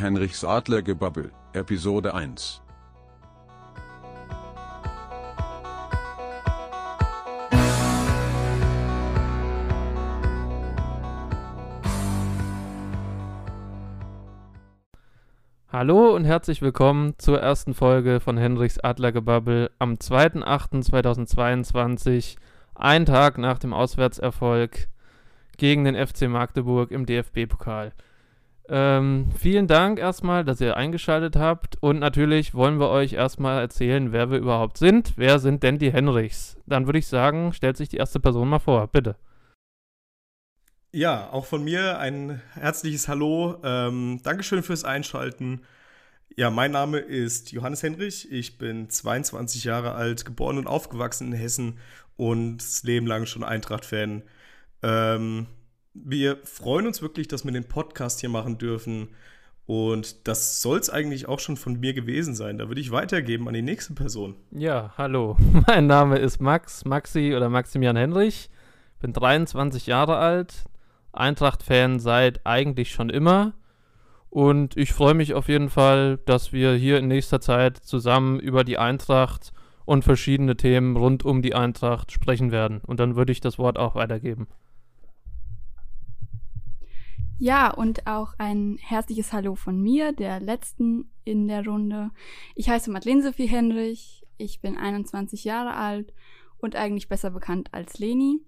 Henrichs Adlergebabbel, Episode 1. Hallo und herzlich willkommen zur ersten Folge von Henrichs Adlergebabbel am 2.8.2022, ein Tag nach dem Auswärtserfolg gegen den FC Magdeburg im DFB-Pokal. Ähm, vielen Dank erstmal, dass ihr eingeschaltet habt und natürlich wollen wir euch erstmal erzählen, wer wir überhaupt sind. Wer sind denn die Henrichs? Dann würde ich sagen, stellt sich die erste Person mal vor, bitte. Ja, auch von mir ein herzliches Hallo. Ähm, Dankeschön fürs Einschalten. Ja, mein Name ist Johannes Henrich. Ich bin 22 Jahre alt, geboren und aufgewachsen in Hessen und das Leben lang schon Eintracht-Fan. Ähm, wir freuen uns wirklich, dass wir den Podcast hier machen dürfen. Und das soll es eigentlich auch schon von mir gewesen sein. Da würde ich weitergeben an die nächste Person. Ja, hallo. Mein Name ist Max, Maxi oder Maximilian Henrich. Bin 23 Jahre alt, Eintracht-Fan seit eigentlich schon immer. Und ich freue mich auf jeden Fall, dass wir hier in nächster Zeit zusammen über die Eintracht und verschiedene Themen rund um die Eintracht sprechen werden. Und dann würde ich das Wort auch weitergeben. Ja, und auch ein herzliches Hallo von mir, der letzten in der Runde. Ich heiße Madeleine Sophie Henrich, ich bin 21 Jahre alt und eigentlich besser bekannt als Leni.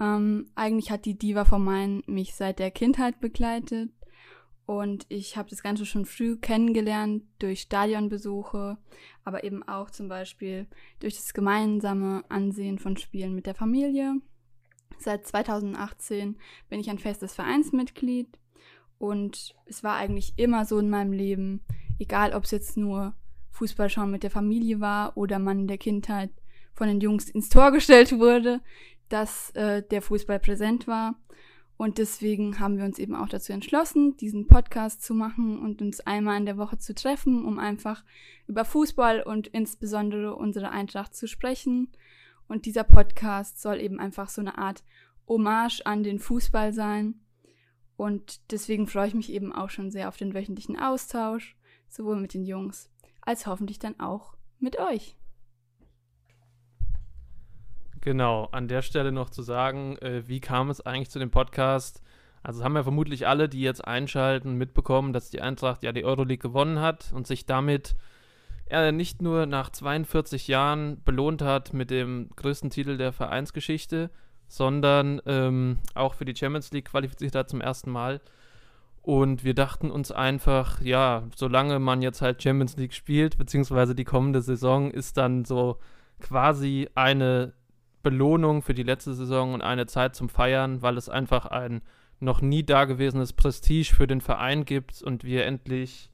Ähm, eigentlich hat die Diva von Main mich seit der Kindheit begleitet und ich habe das Ganze schon früh kennengelernt durch Stadionbesuche, aber eben auch zum Beispiel durch das gemeinsame Ansehen von Spielen mit der Familie. Seit 2018 bin ich ein festes Vereinsmitglied und es war eigentlich immer so in meinem Leben, egal ob es jetzt nur Fußballschauen mit der Familie war oder man in der Kindheit von den Jungs ins Tor gestellt wurde, dass äh, der Fußball präsent war. Und deswegen haben wir uns eben auch dazu entschlossen, diesen Podcast zu machen und uns einmal in der Woche zu treffen, um einfach über Fußball und insbesondere unsere Eintracht zu sprechen. Und dieser Podcast soll eben einfach so eine Art Hommage an den Fußball sein. Und deswegen freue ich mich eben auch schon sehr auf den wöchentlichen Austausch, sowohl mit den Jungs als hoffentlich dann auch mit euch. Genau, an der Stelle noch zu sagen, äh, wie kam es eigentlich zu dem Podcast? Also haben wir vermutlich alle, die jetzt einschalten, mitbekommen, dass die Eintracht ja die Euroleague gewonnen hat und sich damit äh, nicht nur nach 42 Jahren belohnt hat mit dem größten Titel der Vereinsgeschichte, sondern ähm, auch für die Champions League qualifiziert hat zum ersten Mal. Und wir dachten uns einfach, ja, solange man jetzt halt Champions League spielt, beziehungsweise die kommende Saison ist dann so quasi eine Belohnung für die letzte Saison und eine Zeit zum Feiern, weil es einfach ein noch nie dagewesenes Prestige für den Verein gibt und wir endlich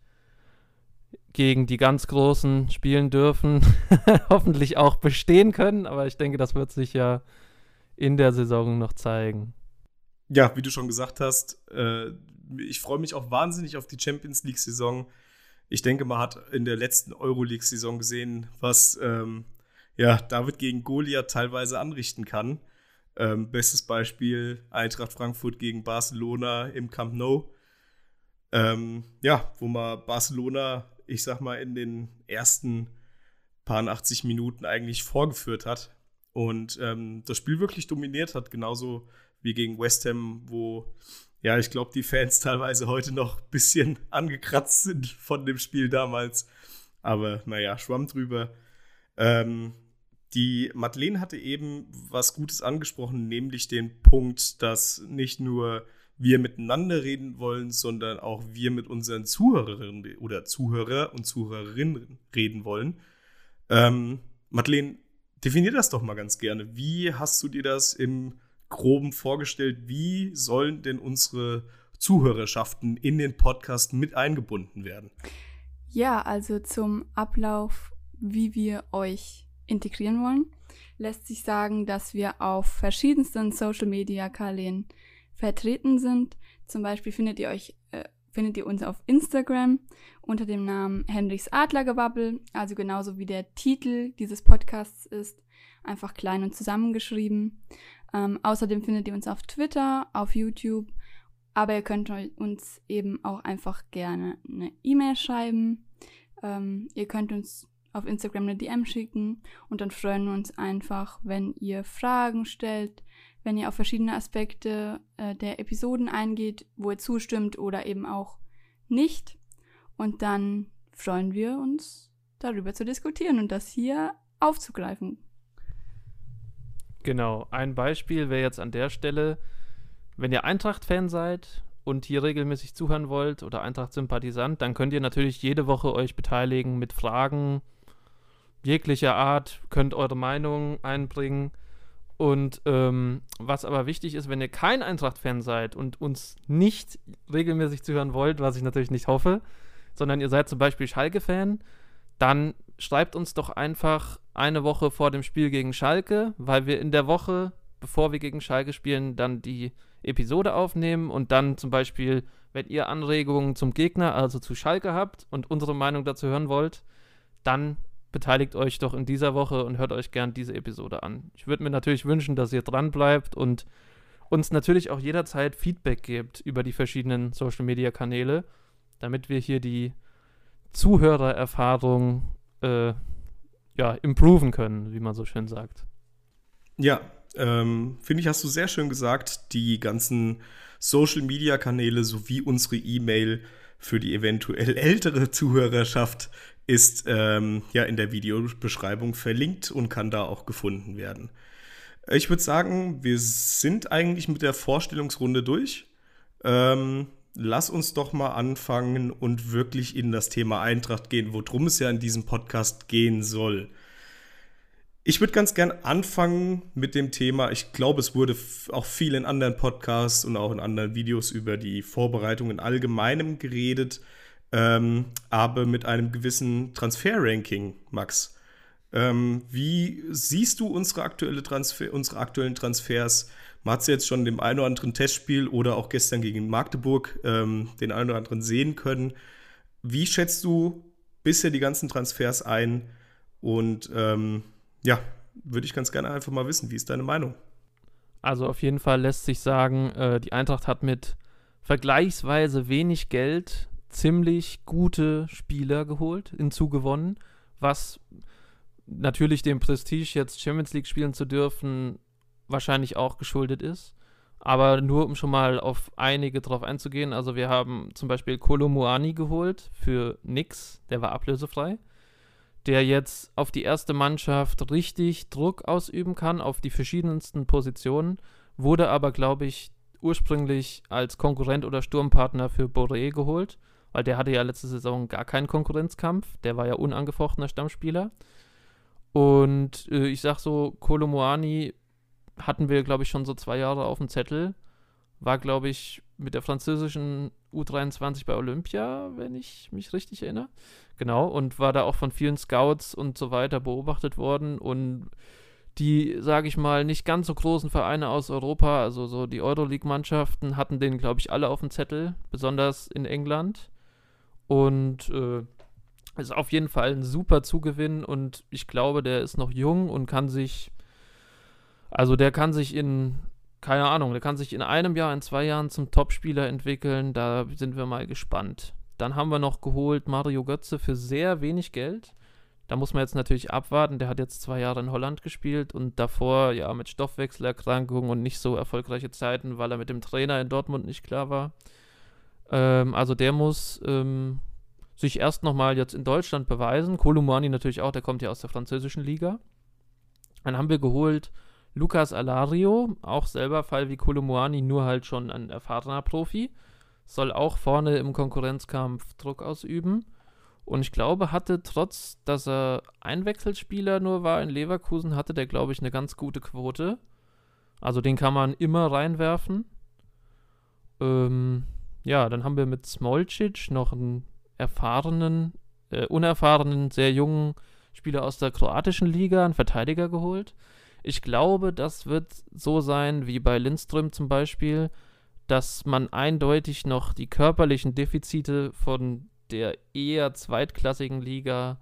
gegen die ganz Großen spielen dürfen. Hoffentlich auch bestehen können, aber ich denke, das wird sich ja in der Saison noch zeigen. Ja, wie du schon gesagt hast, äh, ich freue mich auch wahnsinnig auf die Champions League-Saison. Ich denke, man hat in der letzten Euroleague-Saison gesehen, was ähm, ja, David gegen Goliath teilweise anrichten kann. Ähm, bestes Beispiel Eintracht Frankfurt gegen Barcelona im Camp Nou. Ähm, ja, wo man Barcelona, ich sag mal, in den ersten paar 80 Minuten eigentlich vorgeführt hat und ähm, das Spiel wirklich dominiert hat, genauso wie gegen West Ham, wo ja, ich glaube, die Fans teilweise heute noch ein bisschen angekratzt sind von dem Spiel damals. Aber naja, schwamm drüber. Ähm, die Madeleine hatte eben was Gutes angesprochen, nämlich den Punkt, dass nicht nur wir miteinander reden wollen, sondern auch wir mit unseren Zuhörerinnen oder Zuhörer und Zuhörerinnen reden wollen. Ähm, Madeleine, definier das doch mal ganz gerne. Wie hast du dir das im Groben vorgestellt? Wie sollen denn unsere Zuhörerschaften in den Podcast mit eingebunden werden? Ja, also zum Ablauf, wie wir euch integrieren wollen, lässt sich sagen, dass wir auf verschiedensten Social-Media-Kanälen vertreten sind. Zum Beispiel findet ihr euch äh, findet ihr uns auf Instagram unter dem Namen Henrichs Adlergebabbel, also genauso wie der Titel dieses Podcasts ist, einfach klein und zusammengeschrieben. Ähm, außerdem findet ihr uns auf Twitter, auf YouTube Aber ihr könnt uns eben auch einfach gerne eine E-Mail schreiben. Ähm, ihr könnt uns auf Instagram eine DM schicken und dann freuen wir uns einfach, wenn ihr Fragen stellt, wenn ihr auf verschiedene Aspekte äh, der Episoden eingeht, wo ihr zustimmt oder eben auch nicht. Und dann freuen wir uns darüber zu diskutieren und das hier aufzugreifen. Genau, ein Beispiel wäre jetzt an der Stelle, wenn ihr Eintracht-Fan seid und hier regelmäßig zuhören wollt oder Eintracht-Sympathisant, dann könnt ihr natürlich jede Woche euch beteiligen mit Fragen jeglicher Art, könnt eure Meinung einbringen. Und ähm, was aber wichtig ist, wenn ihr kein Eintracht-Fan seid und uns nicht regelmäßig zuhören wollt, was ich natürlich nicht hoffe, sondern ihr seid zum Beispiel Schalke-Fan, dann schreibt uns doch einfach eine Woche vor dem Spiel gegen Schalke, weil wir in der Woche, bevor wir gegen Schalke spielen, dann die Episode aufnehmen und dann zum Beispiel, wenn ihr Anregungen zum Gegner, also zu Schalke habt und unsere Meinung dazu hören wollt, dann beteiligt euch doch in dieser Woche und hört euch gern diese Episode an. Ich würde mir natürlich wünschen, dass ihr dran bleibt und uns natürlich auch jederzeit Feedback gebt über die verschiedenen Social Media Kanäle, damit wir hier die Zuhörererfahrung äh, ja, improven können, wie man so schön sagt. Ja, ähm, finde ich, hast du sehr schön gesagt, die ganzen Social-Media-Kanäle sowie unsere E-Mail für die eventuell ältere Zuhörerschaft ist ähm, ja in der Videobeschreibung verlinkt und kann da auch gefunden werden. Ich würde sagen, wir sind eigentlich mit der Vorstellungsrunde durch. Ähm, lass uns doch mal anfangen und wirklich in das Thema Eintracht gehen, worum es ja in diesem Podcast gehen soll. Ich würde ganz gern anfangen mit dem Thema. Ich glaube, es wurde auch viel in anderen Podcasts und auch in anderen Videos über die Vorbereitung in allgemeinem geredet, ähm, aber mit einem gewissen Transfer-Ranking, Max. Ähm, wie siehst du unsere, aktuelle Transfer, unsere aktuellen Transfers? Man hat es jetzt schon dem einen oder anderen Testspiel oder auch gestern gegen Magdeburg ähm, den einen oder anderen sehen können. Wie schätzt du bisher die ganzen Transfers ein? Und ähm, ja, würde ich ganz gerne einfach mal wissen, wie ist deine Meinung? Also auf jeden Fall lässt sich sagen, äh, die Eintracht hat mit vergleichsweise wenig Geld ziemlich gute Spieler geholt, hinzugewonnen, was natürlich dem Prestige, jetzt Champions League spielen zu dürfen, wahrscheinlich auch geschuldet ist. Aber nur um schon mal auf einige drauf einzugehen. Also wir haben zum Beispiel Kolomuani geholt für nix, der war ablösefrei. Der jetzt auf die erste Mannschaft richtig Druck ausüben kann, auf die verschiedensten Positionen. Wurde aber, glaube ich, ursprünglich als Konkurrent oder Sturmpartner für Boré geholt, weil der hatte ja letzte Saison gar keinen Konkurrenzkampf. Der war ja unangefochtener Stammspieler. Und äh, ich sag so, Kolomuani hatten wir, glaube ich, schon so zwei Jahre auf dem Zettel. War, glaube ich, mit der französischen U23 bei Olympia, wenn ich mich richtig erinnere. Genau, und war da auch von vielen Scouts und so weiter beobachtet worden. Und die, sage ich mal, nicht ganz so großen Vereine aus Europa, also so die Euroleague-Mannschaften, hatten den, glaube ich, alle auf dem Zettel, besonders in England. Und äh, ist auf jeden Fall ein super Zugewinn und ich glaube, der ist noch jung und kann sich also der kann sich in, keine Ahnung, der kann sich in einem Jahr, in zwei Jahren zum Topspieler entwickeln. Da sind wir mal gespannt. Dann haben wir noch geholt Mario Götze für sehr wenig Geld. Da muss man jetzt natürlich abwarten. Der hat jetzt zwei Jahre in Holland gespielt und davor ja mit Stoffwechselerkrankungen und nicht so erfolgreiche Zeiten, weil er mit dem Trainer in Dortmund nicht klar war. Ähm, also der muss ähm, sich erst nochmal jetzt in Deutschland beweisen. Kolumani natürlich auch, der kommt ja aus der französischen Liga. Dann haben wir geholt Lucas Alario, auch selber Fall wie Kolomoani, nur halt schon ein erfahrener Profi, soll auch vorne im Konkurrenzkampf Druck ausüben. Und ich glaube, hatte trotz, dass er Einwechselspieler nur war in Leverkusen, hatte der, glaube ich, eine ganz gute Quote. Also den kann man immer reinwerfen. Ähm, ja, dann haben wir mit Smolcic noch einen erfahrenen, äh, unerfahrenen, sehr jungen Spieler aus der kroatischen Liga, einen Verteidiger geholt. Ich glaube, das wird so sein wie bei Lindström zum Beispiel, dass man eindeutig noch die körperlichen Defizite von der eher zweitklassigen Liga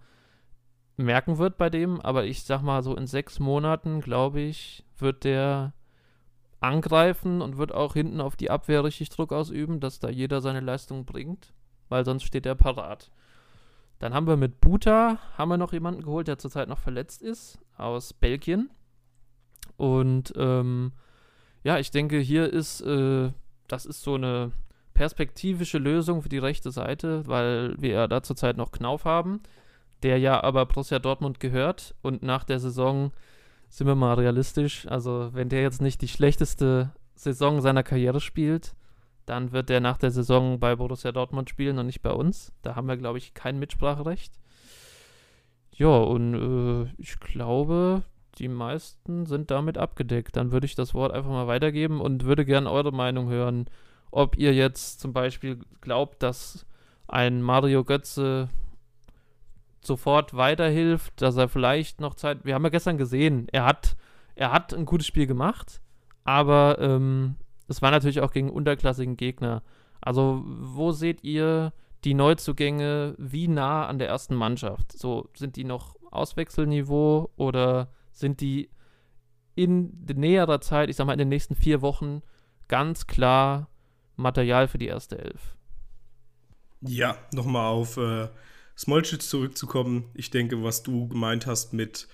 merken wird bei dem. Aber ich sag mal, so in sechs Monaten, glaube ich, wird der angreifen und wird auch hinten auf die Abwehr richtig Druck ausüben, dass da jeder seine Leistung bringt, weil sonst steht er parat. Dann haben wir mit Buta, haben wir noch jemanden geholt, der zurzeit noch verletzt ist, aus Belgien. Und ähm, ja, ich denke, hier ist, äh, das ist so eine perspektivische Lösung für die rechte Seite, weil wir ja da zurzeit noch Knauf haben, der ja aber Borussia Dortmund gehört und nach der Saison sind wir mal realistisch, also wenn der jetzt nicht die schlechteste Saison seiner Karriere spielt, dann wird der nach der Saison bei Borussia Dortmund spielen und nicht bei uns. Da haben wir, glaube ich, kein Mitspracherecht. Ja, und äh, ich glaube, die meisten sind damit abgedeckt. Dann würde ich das Wort einfach mal weitergeben und würde gerne eure Meinung hören, ob ihr jetzt zum Beispiel glaubt, dass ein Mario Götze sofort weiterhilft, dass er vielleicht noch Zeit. Wir haben ja gestern gesehen, er hat, er hat ein gutes Spiel gemacht, aber ähm, es war natürlich auch gegen unterklassigen Gegner. Also, wo seht ihr die Neuzugänge wie nah an der ersten Mannschaft? So, sind die noch Auswechselniveau oder sind die in näherer Zeit, ich sag mal in den nächsten vier Wochen, ganz klar Material für die erste Elf? Ja, nochmal auf äh, Smolcic zurückzukommen. Ich denke, was du gemeint hast mit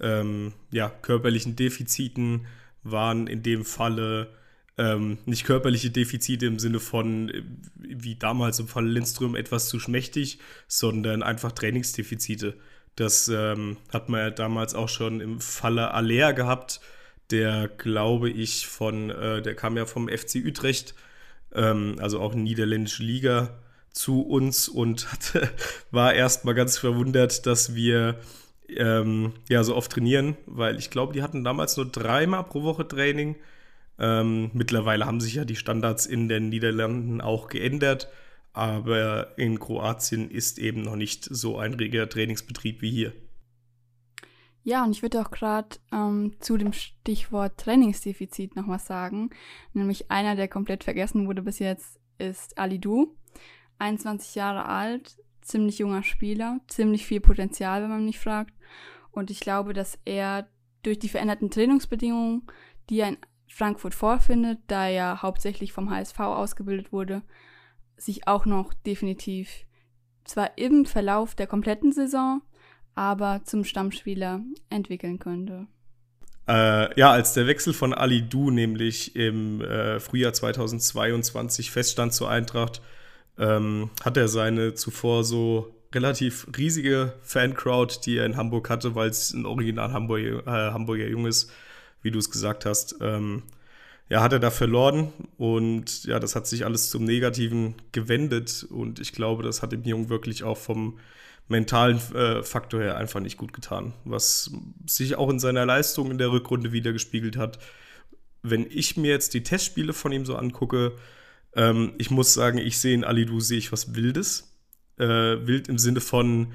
ähm, ja, körperlichen Defiziten, waren in dem Falle ähm, nicht körperliche Defizite im Sinne von, äh, wie damals im Fall Lindström, etwas zu schmächtig, sondern einfach Trainingsdefizite. Das ähm, hat man ja damals auch schon im Falle Aller gehabt, der, glaube ich, von, äh, der kam ja vom FC Utrecht, ähm, also auch niederländische Liga, zu uns und hatte, war erstmal ganz verwundert, dass wir ähm, ja so oft trainieren, weil ich glaube, die hatten damals nur dreimal pro Woche Training. Ähm, mittlerweile haben sich ja die Standards in den Niederlanden auch geändert, aber in Kroatien ist eben noch nicht so ein reger Trainingsbetrieb wie hier. Ja, und ich würde auch gerade ähm, zu dem Stichwort Trainingsdefizit noch was sagen. Nämlich einer, der komplett vergessen wurde bis jetzt, ist Ali Du. 21 Jahre alt, ziemlich junger Spieler, ziemlich viel Potenzial, wenn man mich fragt. Und ich glaube, dass er durch die veränderten Trainingsbedingungen, die er in Frankfurt vorfindet, da er hauptsächlich vom HSV ausgebildet wurde, sich auch noch definitiv zwar im Verlauf der kompletten Saison, aber zum Stammspieler entwickeln könnte. Äh, ja, als der Wechsel von Ali Du nämlich im äh, Frühjahr 2022 feststand zur Eintracht, ähm, hat er seine zuvor so relativ riesige Fancrowd, die er in Hamburg hatte, weil es ein original Hamburg, äh, Hamburger Jung ist, wie du es gesagt hast. Ähm, ja, hat er da verloren und ja, das hat sich alles zum Negativen gewendet und ich glaube, das hat dem Jungen wirklich auch vom mentalen äh, Faktor her einfach nicht gut getan, was sich auch in seiner Leistung in der Rückrunde wieder gespiegelt hat. Wenn ich mir jetzt die Testspiele von ihm so angucke, ähm, ich muss sagen, ich sehe in Alidu sehe ich was Wildes. Äh, wild im Sinne von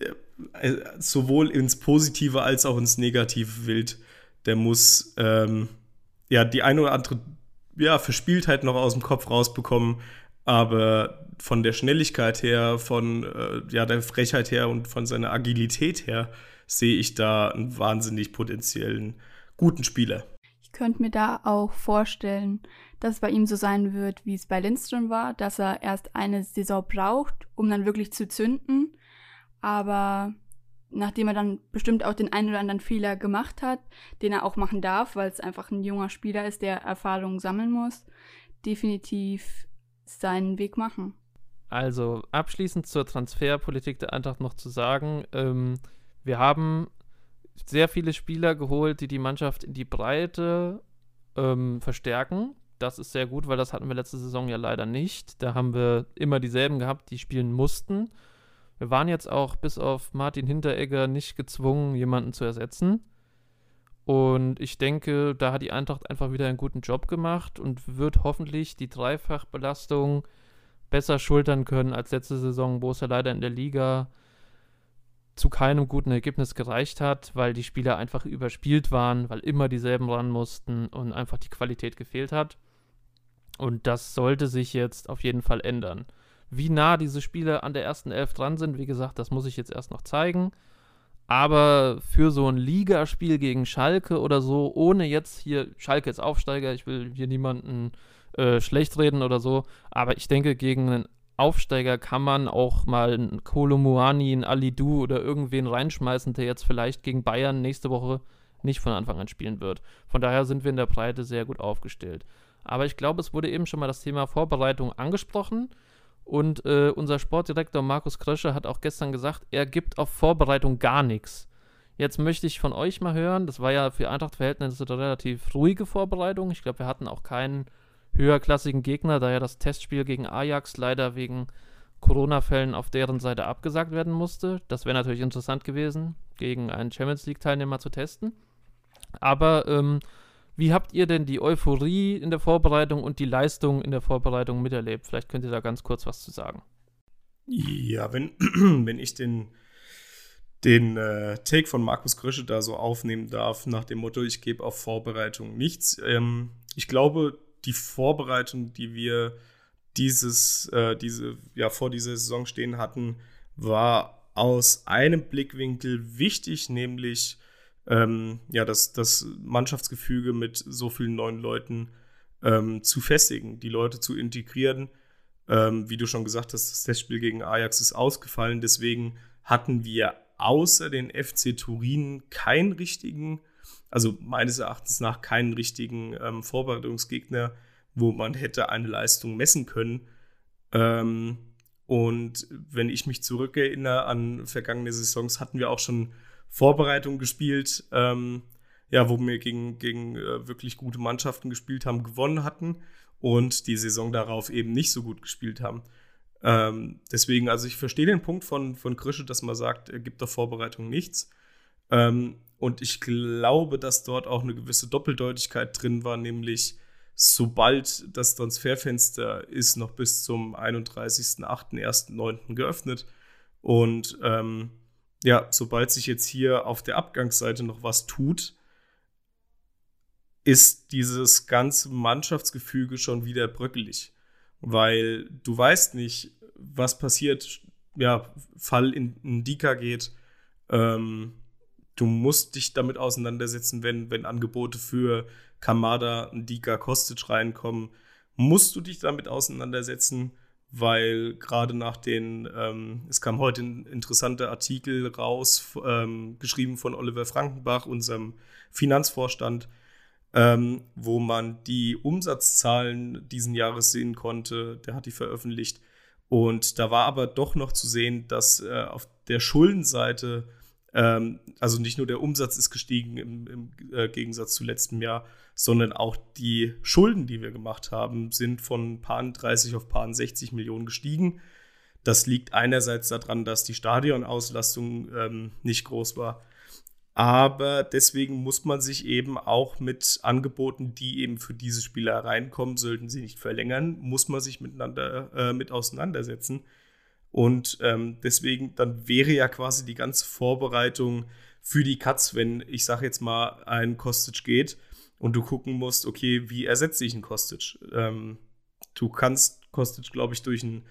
äh, äh, sowohl ins Positive als auch ins Negative wild. Der muss ähm, ja die eine oder andere ja, Verspieltheit noch aus dem Kopf rausbekommen, aber von der Schnelligkeit her, von äh, ja, der Frechheit her und von seiner Agilität her sehe ich da einen wahnsinnig potenziellen guten Spieler. Ich könnte mir da auch vorstellen, dass es bei ihm so sein wird, wie es bei Lindström war, dass er erst eine Saison braucht, um dann wirklich zu zünden. Aber nachdem er dann bestimmt auch den einen oder anderen Fehler gemacht hat, den er auch machen darf, weil es einfach ein junger Spieler ist, der Erfahrungen sammeln muss, definitiv seinen Weg machen. Also abschließend zur Transferpolitik der Eintracht noch zu sagen, ähm, wir haben sehr viele Spieler geholt, die die Mannschaft in die Breite ähm, verstärken das ist sehr gut, weil das hatten wir letzte Saison ja leider nicht. Da haben wir immer dieselben gehabt, die spielen mussten. Wir waren jetzt auch bis auf Martin Hinteregger nicht gezwungen, jemanden zu ersetzen. Und ich denke, da hat die Eintracht einfach wieder einen guten Job gemacht und wird hoffentlich die Dreifachbelastung besser schultern können als letzte Saison, wo es ja leider in der Liga zu keinem guten Ergebnis gereicht hat, weil die Spieler einfach überspielt waren, weil immer dieselben ran mussten und einfach die Qualität gefehlt hat. Und das sollte sich jetzt auf jeden Fall ändern. Wie nah diese Spiele an der ersten Elf dran sind, wie gesagt, das muss ich jetzt erst noch zeigen. Aber für so ein Ligaspiel gegen Schalke oder so, ohne jetzt hier, Schalke ist Aufsteiger, ich will hier niemanden äh, schlecht reden oder so, aber ich denke, gegen einen Aufsteiger kann man auch mal einen Kolomuani, einen Alidu oder irgendwen reinschmeißen, der jetzt vielleicht gegen Bayern nächste Woche nicht von Anfang an spielen wird. Von daher sind wir in der Breite sehr gut aufgestellt. Aber ich glaube, es wurde eben schon mal das Thema Vorbereitung angesprochen. Und äh, unser Sportdirektor Markus Krösche hat auch gestern gesagt, er gibt auf Vorbereitung gar nichts. Jetzt möchte ich von euch mal hören, das war ja für Eintracht-Verhältnisse eine relativ ruhige Vorbereitung. Ich glaube, wir hatten auch keinen höherklassigen Gegner, da ja das Testspiel gegen Ajax leider wegen Corona-Fällen auf deren Seite abgesagt werden musste. Das wäre natürlich interessant gewesen, gegen einen Champions League-Teilnehmer zu testen. Aber ähm, wie habt ihr denn die Euphorie in der Vorbereitung und die Leistung in der Vorbereitung miterlebt? Vielleicht könnt ihr da ganz kurz was zu sagen. Ja, wenn, wenn ich den, den äh, Take von Markus Grösche da so aufnehmen darf, nach dem Motto, ich gebe auf Vorbereitung nichts. Ähm, ich glaube, die Vorbereitung, die wir dieses, äh, diese, ja, vor dieser Saison stehen hatten, war aus einem Blickwinkel wichtig, nämlich ähm, ja, das, das Mannschaftsgefüge mit so vielen neuen Leuten ähm, zu festigen, die Leute zu integrieren. Ähm, wie du schon gesagt hast, das Testspiel gegen Ajax ist ausgefallen, deswegen hatten wir außer den FC Turin keinen richtigen, also meines Erachtens nach keinen richtigen ähm, Vorbereitungsgegner, wo man hätte eine Leistung messen können. Ähm, und wenn ich mich zurückerinnere an vergangene Saisons, hatten wir auch schon Vorbereitung gespielt, ähm, ja, wo wir gegen, gegen äh, wirklich gute Mannschaften gespielt haben, gewonnen hatten und die Saison darauf eben nicht so gut gespielt haben. Ähm, deswegen, also ich verstehe den Punkt von, von Krische, dass man sagt, er gibt der Vorbereitung nichts. Ähm, und ich glaube, dass dort auch eine gewisse Doppeldeutigkeit drin war, nämlich sobald das Transferfenster ist noch bis zum 31.08.1.9. geöffnet. Und ähm, ja, sobald sich jetzt hier auf der Abgangsseite noch was tut, ist dieses ganze Mannschaftsgefüge schon wieder bröckelig. Weil du weißt nicht, was passiert, ja, Fall in, in Dika geht. Ähm, du musst dich damit auseinandersetzen, wenn, wenn Angebote für Kamada, Dika, Kostic reinkommen. Musst du dich damit auseinandersetzen weil gerade nach den, ähm, es kam heute ein interessanter Artikel raus, ähm, geschrieben von Oliver Frankenbach, unserem Finanzvorstand, ähm, wo man die Umsatzzahlen diesen Jahres sehen konnte. Der hat die veröffentlicht. Und da war aber doch noch zu sehen, dass äh, auf der Schuldenseite, ähm, also nicht nur der Umsatz ist gestiegen im, im äh, Gegensatz zu letztem Jahr, sondern auch die Schulden, die wir gemacht haben, sind von paar 30 auf paar 60 Millionen gestiegen. Das liegt einerseits daran, dass die Stadionauslastung ähm, nicht groß war. Aber deswegen muss man sich eben auch mit Angeboten, die eben für diese Spieler reinkommen, sollten sie nicht verlängern, muss man sich miteinander äh, mit auseinandersetzen. Und ähm, deswegen, dann wäre ja quasi die ganze Vorbereitung für die Cuts, wenn ich sage jetzt mal, ein Kostic geht, und du gucken musst, okay, wie ersetze ich einen Kostic? Ähm, du kannst Kostic, glaube ich, durch einen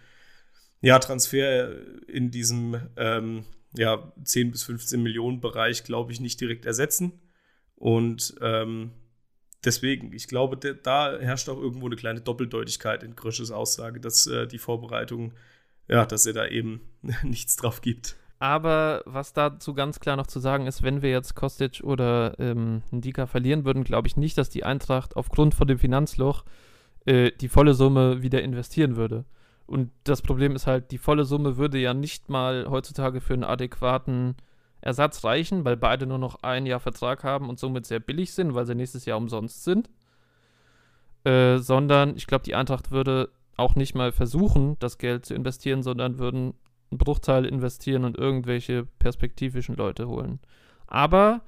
ja, Transfer in diesem ähm, ja, 10 bis 15 Millionen Bereich, glaube ich, nicht direkt ersetzen. Und ähm, deswegen, ich glaube, da herrscht auch irgendwo eine kleine Doppeldeutigkeit in Grösches Aussage, dass äh, die Vorbereitung, ja, dass er da eben nichts drauf gibt. Aber was dazu ganz klar noch zu sagen ist, wenn wir jetzt Kostic oder ähm, Ndika verlieren würden, glaube ich nicht, dass die Eintracht aufgrund von dem Finanzloch äh, die volle Summe wieder investieren würde. Und das Problem ist halt, die volle Summe würde ja nicht mal heutzutage für einen adäquaten Ersatz reichen, weil beide nur noch ein Jahr Vertrag haben und somit sehr billig sind, weil sie nächstes Jahr umsonst sind. Äh, sondern ich glaube, die Eintracht würde auch nicht mal versuchen, das Geld zu investieren, sondern würden einen Bruchteil investieren und irgendwelche perspektivischen Leute holen. Aber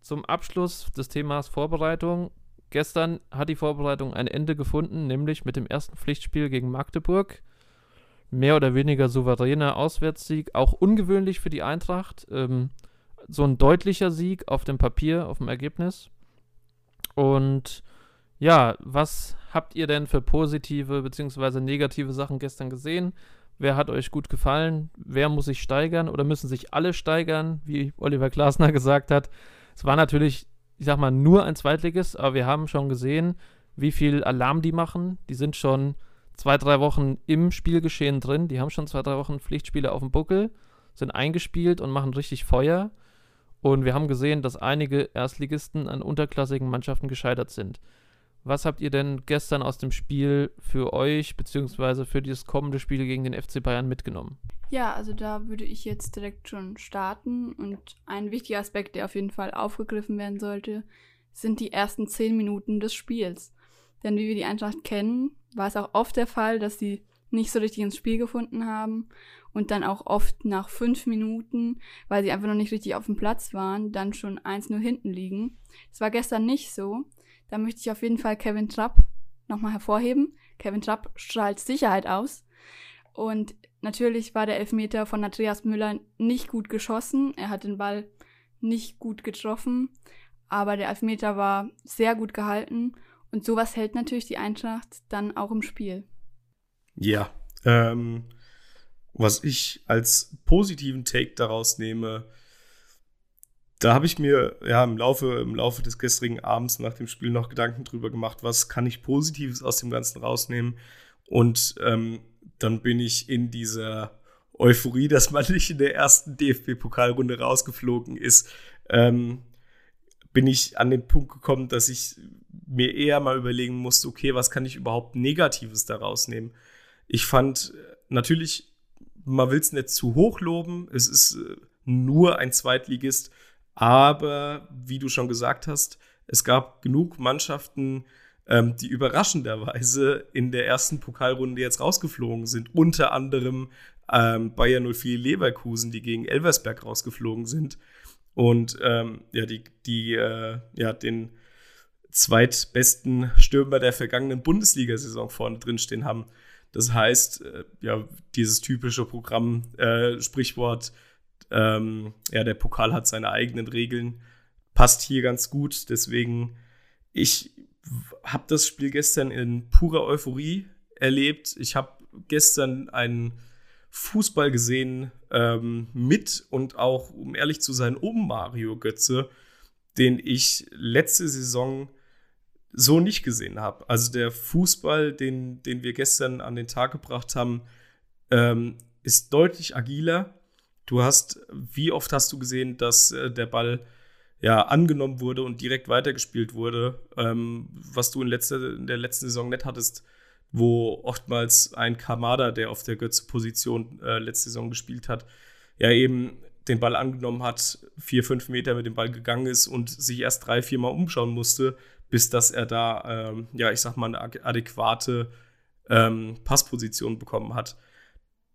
zum Abschluss des Themas Vorbereitung. Gestern hat die Vorbereitung ein Ende gefunden, nämlich mit dem ersten Pflichtspiel gegen Magdeburg. Mehr oder weniger souveräner Auswärtssieg, auch ungewöhnlich für die Eintracht. Ähm, so ein deutlicher Sieg auf dem Papier, auf dem Ergebnis. Und ja, was habt ihr denn für positive bzw. negative Sachen gestern gesehen? Wer hat euch gut gefallen? Wer muss sich steigern oder müssen sich alle steigern, wie Oliver Glasner gesagt hat? Es war natürlich, ich sag mal, nur ein Zweitligist, aber wir haben schon gesehen, wie viel Alarm die machen. Die sind schon zwei, drei Wochen im Spielgeschehen drin. Die haben schon zwei, drei Wochen Pflichtspiele auf dem Buckel, sind eingespielt und machen richtig Feuer. Und wir haben gesehen, dass einige Erstligisten an unterklassigen Mannschaften gescheitert sind. Was habt ihr denn gestern aus dem Spiel für euch beziehungsweise für dieses kommende Spiel gegen den FC Bayern mitgenommen? Ja, also da würde ich jetzt direkt schon starten. Und ein wichtiger Aspekt, der auf jeden Fall aufgegriffen werden sollte, sind die ersten zehn Minuten des Spiels. Denn wie wir die Eintracht kennen, war es auch oft der Fall, dass sie nicht so richtig ins Spiel gefunden haben und dann auch oft nach fünf Minuten, weil sie einfach noch nicht richtig auf dem Platz waren, dann schon 1-0 hinten liegen. Das war gestern nicht so. Da möchte ich auf jeden Fall Kevin Trapp nochmal hervorheben. Kevin Trapp strahlt Sicherheit aus. Und natürlich war der Elfmeter von Andreas Müller nicht gut geschossen. Er hat den Ball nicht gut getroffen. Aber der Elfmeter war sehr gut gehalten. Und sowas hält natürlich die Eintracht dann auch im Spiel. Ja, ähm, was ich als positiven Take daraus nehme, da habe ich mir ja im Laufe, im Laufe des gestrigen Abends nach dem Spiel noch Gedanken drüber gemacht, was kann ich Positives aus dem Ganzen rausnehmen. Und ähm, dann bin ich in dieser Euphorie, dass man nicht in der ersten DFB-Pokalrunde rausgeflogen ist, ähm, bin ich an den Punkt gekommen, dass ich mir eher mal überlegen musste, okay, was kann ich überhaupt Negatives daraus nehmen? Ich fand natürlich, man will es nicht zu hoch loben, es ist äh, nur ein Zweitligist, aber wie du schon gesagt hast, es gab genug Mannschaften, ähm, die überraschenderweise in der ersten Pokalrunde jetzt rausgeflogen sind. Unter anderem ähm, Bayern 04 Leverkusen, die gegen Elversberg rausgeflogen sind. Und ähm, ja, die, die äh, ja, den zweitbesten Stürmer der vergangenen Bundesliga-Saison vorne drin stehen haben. Das heißt, äh, ja, dieses typische Programm, äh, Sprichwort, ähm, ja, der Pokal hat seine eigenen Regeln, passt hier ganz gut. Deswegen, ich habe das Spiel gestern in purer Euphorie erlebt. Ich habe gestern einen Fußball gesehen ähm, mit und auch, um ehrlich zu sein, um Mario Götze, den ich letzte Saison so nicht gesehen habe. Also der Fußball, den, den wir gestern an den Tag gebracht haben, ähm, ist deutlich agiler. Du hast, wie oft hast du gesehen, dass äh, der Ball ja angenommen wurde und direkt weitergespielt wurde, ähm, was du in, letzter, in der letzten Saison nicht hattest, wo oftmals ein Kamada, der auf der Götze-Position äh, letzte Saison gespielt hat, ja eben den Ball angenommen hat, vier, fünf Meter mit dem Ball gegangen ist und sich erst drei, vier Mal umschauen musste, bis dass er da, ähm, ja, ich sag mal, eine adäquate ähm, Passposition bekommen hat.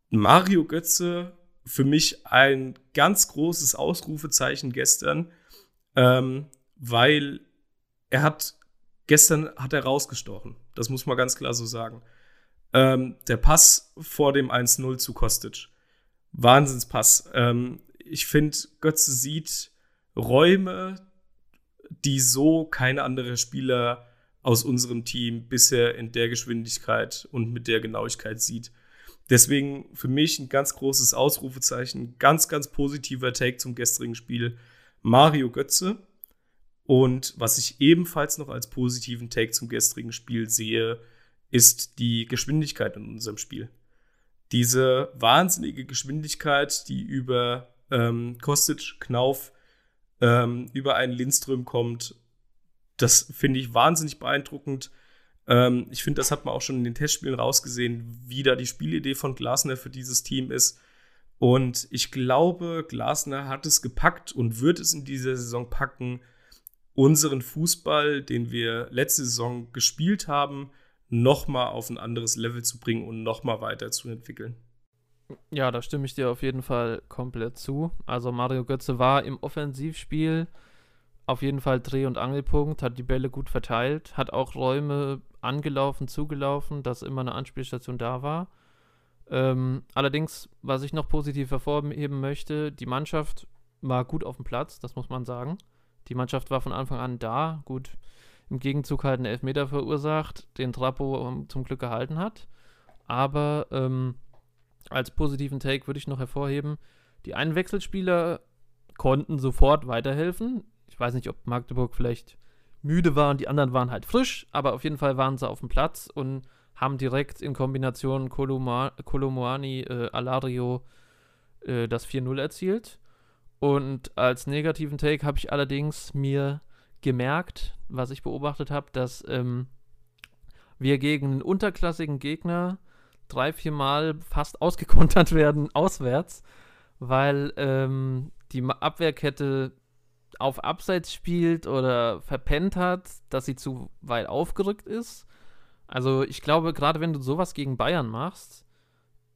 Mario Götze, für mich ein ganz großes Ausrufezeichen gestern, ähm, weil er hat, gestern hat er rausgestochen. Das muss man ganz klar so sagen. Ähm, der Pass vor dem 1-0 zu Kostic. Wahnsinnspass. Ähm, ich finde, Götze sieht Räume, die so keine andere Spieler aus unserem Team bisher in der Geschwindigkeit und mit der Genauigkeit sieht. Deswegen für mich ein ganz großes Ausrufezeichen, ganz, ganz positiver Take zum gestrigen Spiel. Mario Götze. Und was ich ebenfalls noch als positiven Take zum gestrigen Spiel sehe, ist die Geschwindigkeit in unserem Spiel. Diese wahnsinnige Geschwindigkeit, die über ähm, Kostic, Knauf ähm, über einen Lindström kommt. Das finde ich wahnsinnig beeindruckend. Ähm, ich finde, das hat man auch schon in den Testspielen rausgesehen, wie da die Spielidee von Glasner für dieses Team ist. Und ich glaube, Glasner hat es gepackt und wird es in dieser Saison packen, unseren Fußball, den wir letzte Saison gespielt haben, nochmal auf ein anderes Level zu bringen und nochmal weiterzuentwickeln. Ja, da stimme ich dir auf jeden Fall komplett zu. Also Mario Götze war im Offensivspiel auf jeden Fall Dreh- und Angelpunkt, hat die Bälle gut verteilt, hat auch Räume angelaufen, zugelaufen, dass immer eine Anspielstation da war. Ähm, allerdings, was ich noch positiv hervorheben möchte, die Mannschaft war gut auf dem Platz, das muss man sagen. Die Mannschaft war von Anfang an da, gut im Gegenzug halt einen Elfmeter verursacht, den Trapo ähm, zum Glück gehalten hat. Aber ähm, als positiven Take würde ich noch hervorheben, die einen Wechselspieler konnten sofort weiterhelfen. Ich weiß nicht, ob Magdeburg vielleicht müde war und die anderen waren halt frisch, aber auf jeden Fall waren sie auf dem Platz und haben direkt in Kombination Kolomoani, äh, Alario äh, das 4-0 erzielt. Und als negativen Take habe ich allerdings mir gemerkt, was ich beobachtet habe, dass ähm, wir gegen einen unterklassigen Gegner drei, vier Mal fast ausgekontert werden auswärts, weil ähm, die Abwehrkette auf Abseits spielt oder verpennt hat, dass sie zu weit aufgerückt ist. Also ich glaube, gerade wenn du sowas gegen Bayern machst,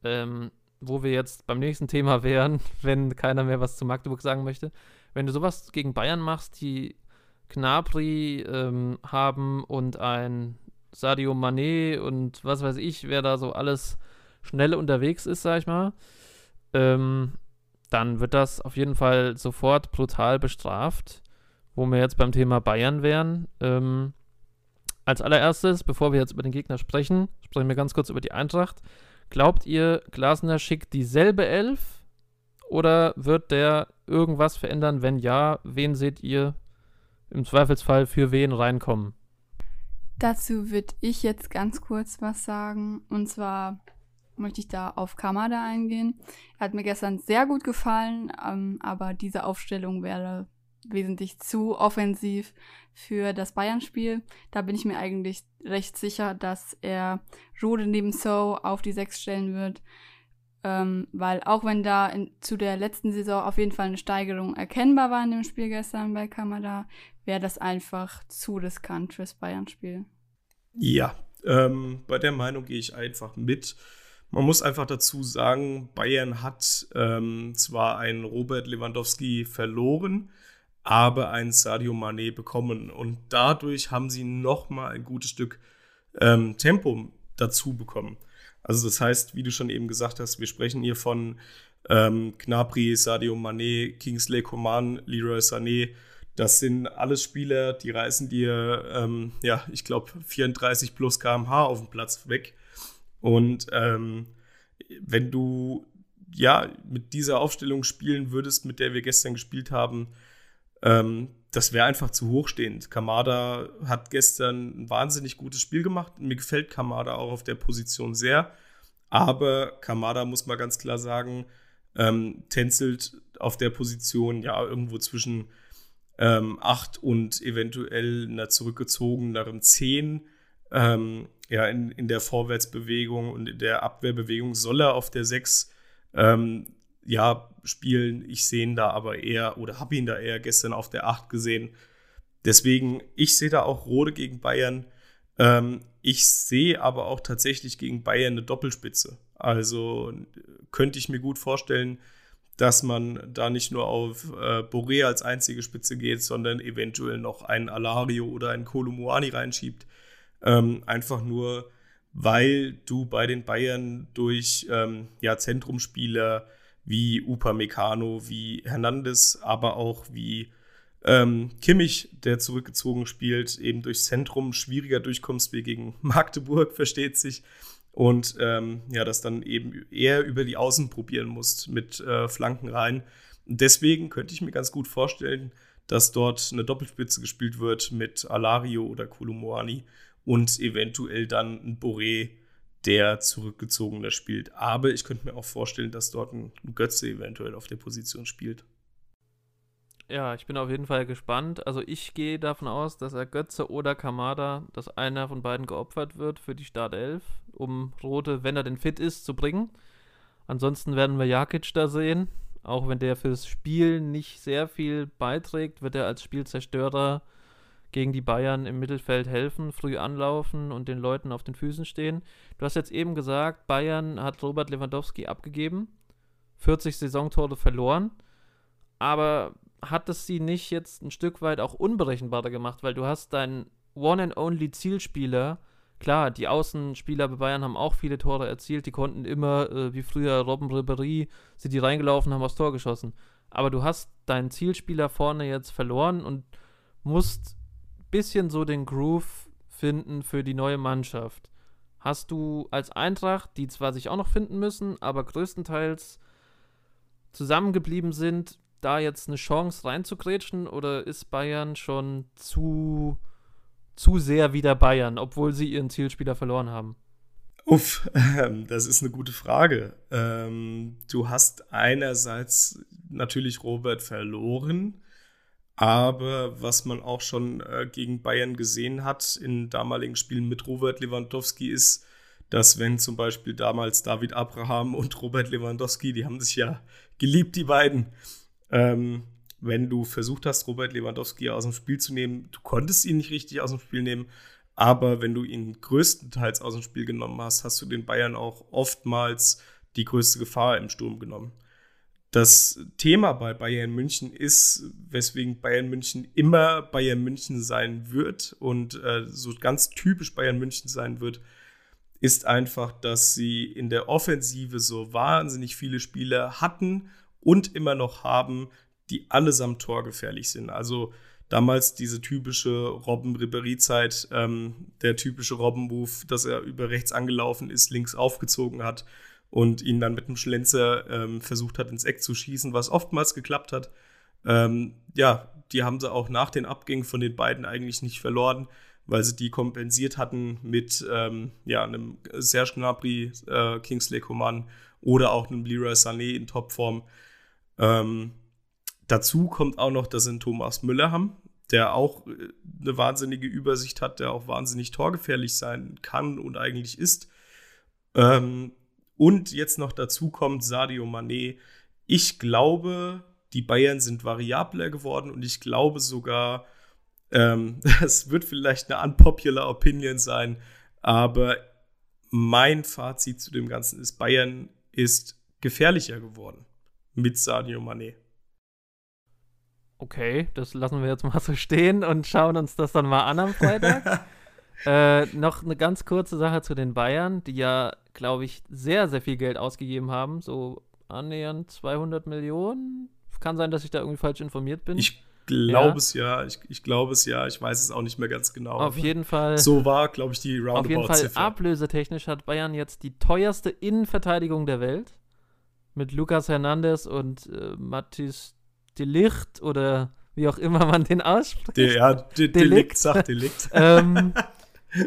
ähm, wo wir jetzt beim nächsten Thema wären, wenn keiner mehr was zu Magdeburg sagen möchte, wenn du sowas gegen Bayern machst, die Knapri ähm, haben und ein Sadio Mané und was weiß ich, wer da so alles schnell unterwegs ist, sag ich mal, ähm, dann wird das auf jeden Fall sofort brutal bestraft. Wo wir jetzt beim Thema Bayern wären. Ähm, als allererstes, bevor wir jetzt über den Gegner sprechen, sprechen wir ganz kurz über die Eintracht. Glaubt ihr, Glasner schickt dieselbe Elf oder wird der irgendwas verändern? Wenn ja, wen seht ihr im Zweifelsfall für wen reinkommen? Dazu würde ich jetzt ganz kurz was sagen. Und zwar möchte ich da auf Kamada eingehen. Er hat mir gestern sehr gut gefallen, ähm, aber diese Aufstellung wäre wesentlich zu offensiv für das Bayern-Spiel. Da bin ich mir eigentlich recht sicher, dass er Rode neben So auf die Sechs stellen wird. Ähm, weil auch wenn da in, zu der letzten Saison auf jeden Fall eine Steigerung erkennbar war in dem Spiel gestern bei Kamada, wäre das einfach zu riskant fürs Bayern-Spiel. Ja, ähm, bei der Meinung gehe ich einfach mit. Man muss einfach dazu sagen, Bayern hat ähm, zwar einen Robert Lewandowski verloren, aber einen Sadio Mané bekommen. Und dadurch haben sie nochmal ein gutes Stück ähm, Tempo dazu bekommen. Also das heißt, wie du schon eben gesagt hast, wir sprechen hier von ähm, Gnabry, Sadio Mané, Kingsley Coman, Leroy Sané. Das sind alles Spieler, die reißen dir, ähm, ja, ich glaube, 34 plus kmh auf dem Platz weg. Und ähm, wenn du ja mit dieser Aufstellung spielen würdest, mit der wir gestern gespielt haben, ähm, das wäre einfach zu hochstehend. Kamada hat gestern ein wahnsinnig gutes Spiel gemacht. Mir gefällt Kamada auch auf der Position sehr. Aber Kamada, muss man ganz klar sagen, ähm, tänzelt auf der Position ja irgendwo zwischen ähm, 8 und eventuell einer zurückgezogeneren 10. Ähm, ja, in, in der Vorwärtsbewegung und in der Abwehrbewegung soll er auf der 6 ähm, ja, spielen. Ich sehe ihn da aber eher oder habe ihn da eher gestern auf der 8 gesehen. Deswegen, ich sehe da auch Rode gegen Bayern. Ähm, ich sehe aber auch tatsächlich gegen Bayern eine Doppelspitze. Also könnte ich mir gut vorstellen, dass man da nicht nur auf äh, Boré als einzige Spitze geht, sondern eventuell noch einen Alario oder einen Kolumuani reinschiebt. Ähm, einfach nur, weil du bei den Bayern durch ähm, ja, Zentrumspieler wie Upamecano, wie Hernandez, aber auch wie ähm, Kimmich, der zurückgezogen spielt, eben durchs Zentrum schwieriger Durchkommensweg gegen Magdeburg, versteht sich. Und ähm, ja, das dann eben eher über die Außen probieren musst mit äh, Flanken rein. Deswegen könnte ich mir ganz gut vorstellen, dass dort eine Doppelspitze gespielt wird mit Alario oder Kulumoani und eventuell dann ein Boré, der zurückgezogener spielt. Aber ich könnte mir auch vorstellen, dass dort ein Götze eventuell auf der Position spielt. Ja, ich bin auf jeden Fall gespannt. Also ich gehe davon aus, dass er Götze oder Kamada, dass einer von beiden geopfert wird für die Startelf, um Rote, wenn er denn fit ist, zu bringen. Ansonsten werden wir Jakic da sehen. Auch wenn der fürs Spiel nicht sehr viel beiträgt, wird er als Spielzerstörer gegen die Bayern im Mittelfeld helfen, früh anlaufen und den Leuten auf den Füßen stehen. Du hast jetzt eben gesagt, Bayern hat Robert Lewandowski abgegeben, 40 Saisontore verloren, aber hat es sie nicht jetzt ein Stück weit auch unberechenbarer gemacht, weil du hast deinen One and Only Zielspieler, klar, die Außenspieler bei Bayern haben auch viele Tore erzielt, die konnten immer, äh, wie früher Robben Ribéry, sind die reingelaufen, haben aufs Tor geschossen. Aber du hast deinen Zielspieler vorne jetzt verloren und musst bisschen so den Groove finden für die neue Mannschaft. hast du als Eintracht, die zwar sich auch noch finden müssen, aber größtenteils zusammengeblieben sind, da jetzt eine Chance reinzugrätschen oder ist Bayern schon zu, zu sehr wieder Bayern, obwohl sie ihren Zielspieler verloren haben? Uff, ähm, das ist eine gute Frage. Ähm, du hast einerseits natürlich Robert verloren, aber was man auch schon äh, gegen Bayern gesehen hat in damaligen Spielen mit Robert Lewandowski ist, dass wenn zum Beispiel damals David Abraham und Robert Lewandowski, die haben sich ja geliebt, die beiden, ähm, wenn du versucht hast, Robert Lewandowski aus dem Spiel zu nehmen, du konntest ihn nicht richtig aus dem Spiel nehmen, aber wenn du ihn größtenteils aus dem Spiel genommen hast, hast du den Bayern auch oftmals die größte Gefahr im Sturm genommen. Das Thema bei Bayern München ist, weswegen Bayern München immer Bayern München sein wird und äh, so ganz typisch Bayern München sein wird, ist einfach, dass sie in der Offensive so wahnsinnig viele Spieler hatten und immer noch haben, die allesamt torgefährlich sind. Also damals diese typische Robben-Ribéry-Zeit, ähm, der typische Robben-Move, dass er über rechts angelaufen ist, links aufgezogen hat und ihn dann mit einem Schlenzer ähm, versucht hat, ins Eck zu schießen, was oftmals geklappt hat. Ähm, ja, die haben sie auch nach den Abgängen von den beiden eigentlich nicht verloren, weil sie die kompensiert hatten mit ähm, ja, einem Serge Gnabry, äh, Kingsley Coman oder auch einem Leroy Sané in Topform. Ähm, dazu kommt auch noch, dass sie einen Thomas Müller haben, der auch äh, eine wahnsinnige Übersicht hat, der auch wahnsinnig torgefährlich sein kann und eigentlich ist. Ähm, und jetzt noch dazu kommt Sadio Mané. Ich glaube, die Bayern sind variabler geworden und ich glaube sogar, ähm, das wird vielleicht eine unpopular Opinion sein, aber mein Fazit zu dem Ganzen ist, Bayern ist gefährlicher geworden mit Sadio Mané. Okay, das lassen wir jetzt mal so stehen und schauen uns das dann mal an am Freitag. äh, noch eine ganz kurze Sache zu den Bayern, die ja glaube ich, sehr, sehr viel Geld ausgegeben haben. So annähernd 200 Millionen. Kann sein, dass ich da irgendwie falsch informiert bin. Ich glaube ja. es ja. Ich, ich glaube es ja. Ich weiß es auch nicht mehr ganz genau. Auf jeden Fall. So war, glaube ich, die Roundabout-Ziffer. Auf jeden Fall Ziffer. ablösetechnisch hat Bayern jetzt die teuerste Innenverteidigung der Welt. Mit Lucas Hernandez und äh, Mathis Delicht oder wie auch immer man den ausspricht. Der, ja, Delikt, Delikt sagt Delikt. ähm,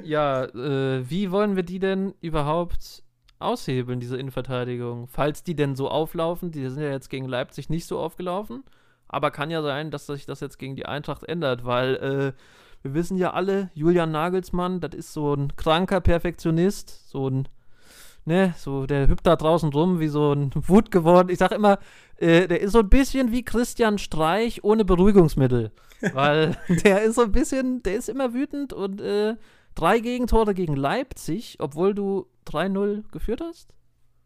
ja, äh, wie wollen wir die denn überhaupt aushebeln, diese Innenverteidigung? Falls die denn so auflaufen, die sind ja jetzt gegen Leipzig nicht so aufgelaufen, aber kann ja sein, dass sich das jetzt gegen die Eintracht ändert, weil äh, wir wissen ja alle, Julian Nagelsmann, das ist so ein kranker Perfektionist, so ein, ne, so, der hüpft da draußen rum wie so ein Wut geworden. Ich sag immer, äh, der ist so ein bisschen wie Christian Streich ohne Beruhigungsmittel. weil der ist so ein bisschen, der ist immer wütend und äh, Drei Gegentore gegen Leipzig, obwohl du 3-0 geführt hast?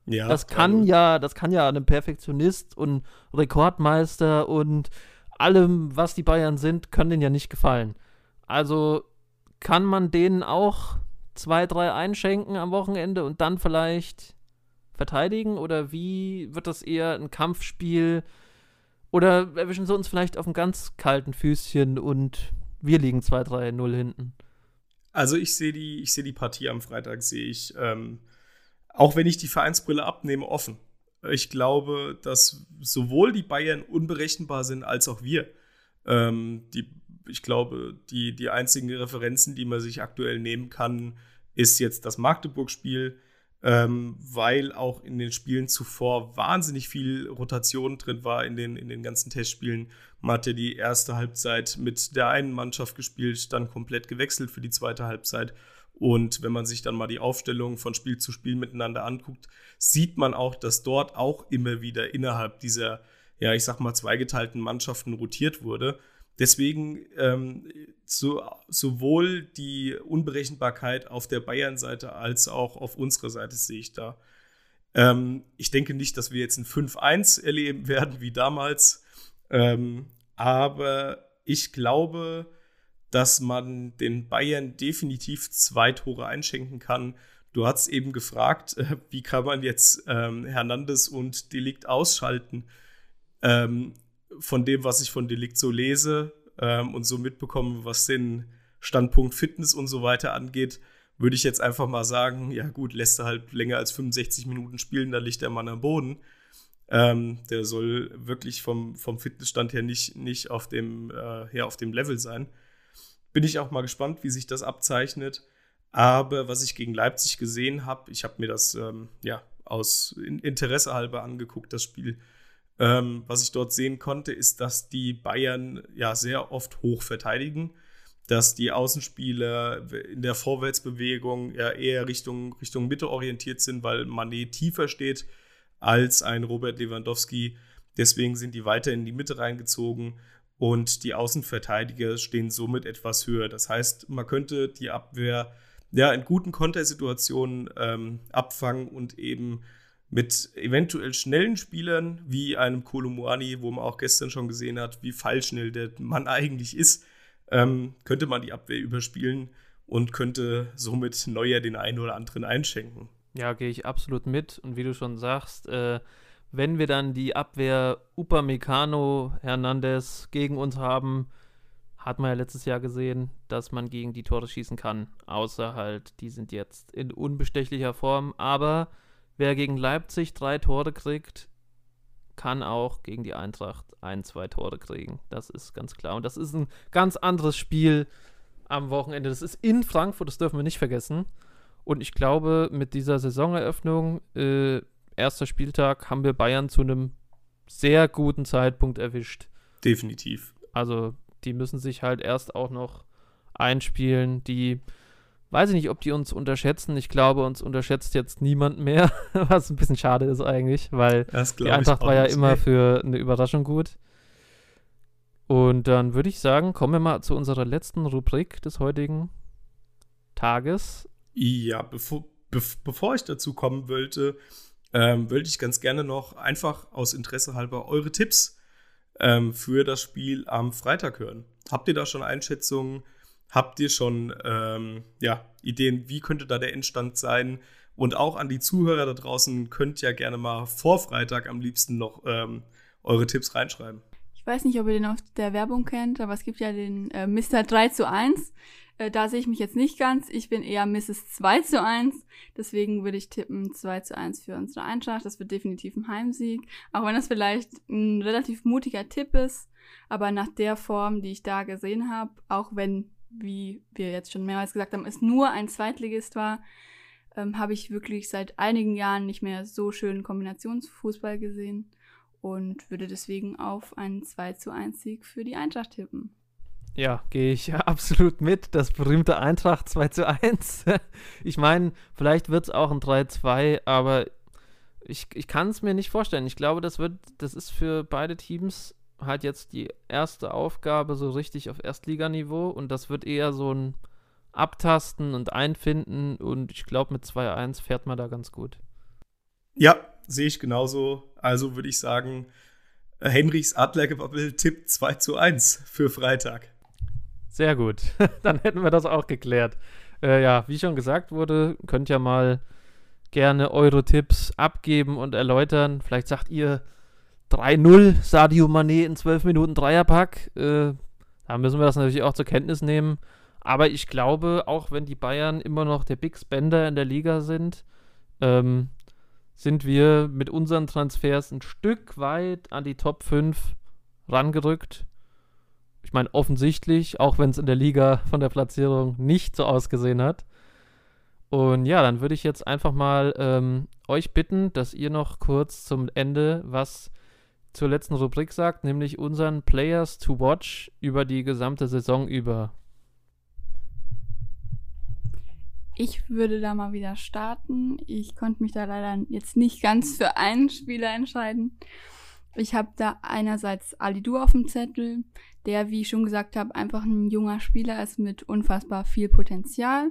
Ja. Das kann ja, das kann ja einem Perfektionist und Rekordmeister und allem, was die Bayern sind, können denen ja nicht gefallen. Also kann man denen auch zwei, drei einschenken am Wochenende und dann vielleicht verteidigen? Oder wie wird das eher ein Kampfspiel? Oder erwischen sie uns vielleicht auf einem ganz kalten Füßchen und wir liegen 2-3-0 hinten? Also ich sehe die, ich sehe die Partie am Freitag, sehe ich, ähm, auch wenn ich die Vereinsbrille abnehme, offen. Ich glaube, dass sowohl die Bayern unberechenbar sind, als auch wir. Ähm, die, ich glaube, die, die einzigen Referenzen, die man sich aktuell nehmen kann, ist jetzt das Magdeburg-Spiel ähm, weil auch in den Spielen zuvor wahnsinnig viel Rotation drin war in den, in den ganzen Testspielen. Man hat ja die erste Halbzeit mit der einen Mannschaft gespielt, dann komplett gewechselt für die zweite Halbzeit. Und wenn man sich dann mal die Aufstellung von Spiel zu Spiel miteinander anguckt, sieht man auch, dass dort auch immer wieder innerhalb dieser, ja, ich sag mal, zweigeteilten Mannschaften rotiert wurde. Deswegen ähm, so, sowohl die Unberechenbarkeit auf der Bayern-Seite als auch auf unserer Seite sehe ich da. Ähm, ich denke nicht, dass wir jetzt ein 5-1 erleben werden wie damals, ähm, aber ich glaube, dass man den Bayern definitiv zwei Tore einschenken kann. Du hast eben gefragt, äh, wie kann man jetzt ähm, Hernandez und Delikt ausschalten? Ähm, von dem, was ich von Delikt so lese ähm, und so mitbekomme, was den Standpunkt Fitness und so weiter angeht, würde ich jetzt einfach mal sagen, ja gut, lässt er halt länger als 65 Minuten spielen, dann liegt der Mann am Boden. Ähm, der soll wirklich vom, vom Fitnessstand her nicht, nicht auf, dem, äh, ja, auf dem Level sein. Bin ich auch mal gespannt, wie sich das abzeichnet. Aber was ich gegen Leipzig gesehen habe, ich habe mir das ähm, ja aus Interesse halber angeguckt, das Spiel. Ähm, was ich dort sehen konnte, ist, dass die Bayern ja sehr oft hoch verteidigen, dass die Außenspieler in der Vorwärtsbewegung ja eher Richtung, Richtung Mitte orientiert sind, weil Manet tiefer steht als ein Robert Lewandowski. Deswegen sind die weiter in die Mitte reingezogen und die Außenverteidiger stehen somit etwas höher. Das heißt, man könnte die Abwehr ja in guten Kontersituationen ähm, abfangen und eben mit eventuell schnellen Spielern wie einem Kolumuani, wo man auch gestern schon gesehen hat, wie fallschnell der Mann eigentlich ist, ähm, könnte man die Abwehr überspielen und könnte somit Neuer den einen oder anderen einschenken. Ja, gehe ich absolut mit. Und wie du schon sagst, äh, wenn wir dann die Abwehr Upamecano, Hernandez gegen uns haben, hat man ja letztes Jahr gesehen, dass man gegen die Tore schießen kann. Außer halt, die sind jetzt in unbestechlicher Form. Aber wer gegen Leipzig drei Tore kriegt, kann auch gegen die Eintracht ein, zwei Tore kriegen. Das ist ganz klar. Und das ist ein ganz anderes Spiel am Wochenende. Das ist in Frankfurt, das dürfen wir nicht vergessen. Und ich glaube, mit dieser Saisoneröffnung, äh, erster Spieltag, haben wir Bayern zu einem sehr guten Zeitpunkt erwischt. Definitiv. Also, die müssen sich halt erst auch noch einspielen. Die, weiß ich nicht, ob die uns unterschätzen. Ich glaube, uns unterschätzt jetzt niemand mehr, was ein bisschen schade ist eigentlich, weil die Eintracht war ja immer ey. für eine Überraschung gut. Und dann würde ich sagen, kommen wir mal zu unserer letzten Rubrik des heutigen Tages. Ja, bevor, bev bevor ich dazu kommen wollte, ähm, wollte ich ganz gerne noch einfach aus Interesse halber eure Tipps ähm, für das Spiel am Freitag hören. Habt ihr da schon Einschätzungen? Habt ihr schon ähm, ja, Ideen, wie könnte da der Endstand sein? Und auch an die Zuhörer da draußen könnt ja gerne mal vor Freitag am liebsten noch ähm, eure Tipps reinschreiben. Ich weiß nicht, ob ihr den aus der Werbung kennt, aber es gibt ja den äh, Mr. 3 zu 1. Äh, da sehe ich mich jetzt nicht ganz. Ich bin eher Mrs. 2 zu 1. Deswegen würde ich tippen 2 zu 1 für unsere Eintracht. Das wird definitiv ein Heimsieg. Auch wenn das vielleicht ein relativ mutiger Tipp ist. Aber nach der Form, die ich da gesehen habe, auch wenn, wie wir jetzt schon mehrmals gesagt haben, es nur ein Zweitligist war, ähm, habe ich wirklich seit einigen Jahren nicht mehr so schönen Kombinationsfußball gesehen und würde deswegen auf einen 2 zu 1 Sieg für die Eintracht tippen. Ja, gehe ich absolut mit. Das berühmte Eintracht 2 zu 1. ich meine, vielleicht wird es auch ein 3-2, aber ich, ich kann es mir nicht vorstellen. Ich glaube, das wird, das ist für beide Teams halt jetzt die erste Aufgabe so richtig auf Erstliganiveau und das wird eher so ein Abtasten und Einfinden und ich glaube, mit 2-1 fährt man da ganz gut. Ja, sehe ich genauso. Also würde ich sagen, Henrichs Adlergebabbel Tipp 2 zu 1 für Freitag. Sehr gut. Dann hätten wir das auch geklärt. Äh, ja, wie schon gesagt wurde, könnt ihr mal gerne eure Tipps abgeben und erläutern. Vielleicht sagt ihr 3-0 Sadio Mané in 12 Minuten Dreierpack. Äh, da müssen wir das natürlich auch zur Kenntnis nehmen. Aber ich glaube, auch wenn die Bayern immer noch der Big Spender in der Liga sind, ähm, sind wir mit unseren Transfers ein Stück weit an die Top 5 rangerückt. Ich meine, offensichtlich, auch wenn es in der Liga von der Platzierung nicht so ausgesehen hat. Und ja, dann würde ich jetzt einfach mal ähm, euch bitten, dass ihr noch kurz zum Ende was zur letzten Rubrik sagt, nämlich unseren Players to Watch über die gesamte Saison über. Ich würde da mal wieder starten. Ich konnte mich da leider jetzt nicht ganz für einen Spieler entscheiden. Ich habe da einerseits Alidu auf dem Zettel, der, wie ich schon gesagt habe, einfach ein junger Spieler ist mit unfassbar viel Potenzial.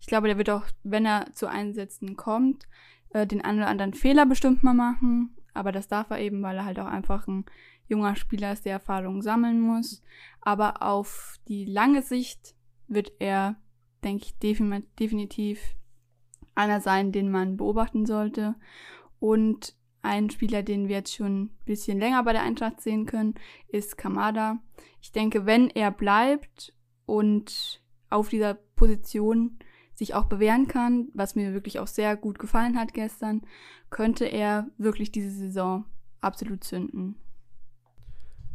Ich glaube, der wird auch, wenn er zu Einsätzen kommt, äh, den einen oder anderen Fehler bestimmt mal machen. Aber das darf er eben, weil er halt auch einfach ein junger Spieler ist, der Erfahrung sammeln muss. Aber auf die lange Sicht wird er, denke ich, definitiv einer sein, den man beobachten sollte. Und ein Spieler, den wir jetzt schon ein bisschen länger bei der Eintracht sehen können, ist Kamada. Ich denke, wenn er bleibt und auf dieser Position sich auch bewähren kann, was mir wirklich auch sehr gut gefallen hat gestern, könnte er wirklich diese Saison absolut zünden.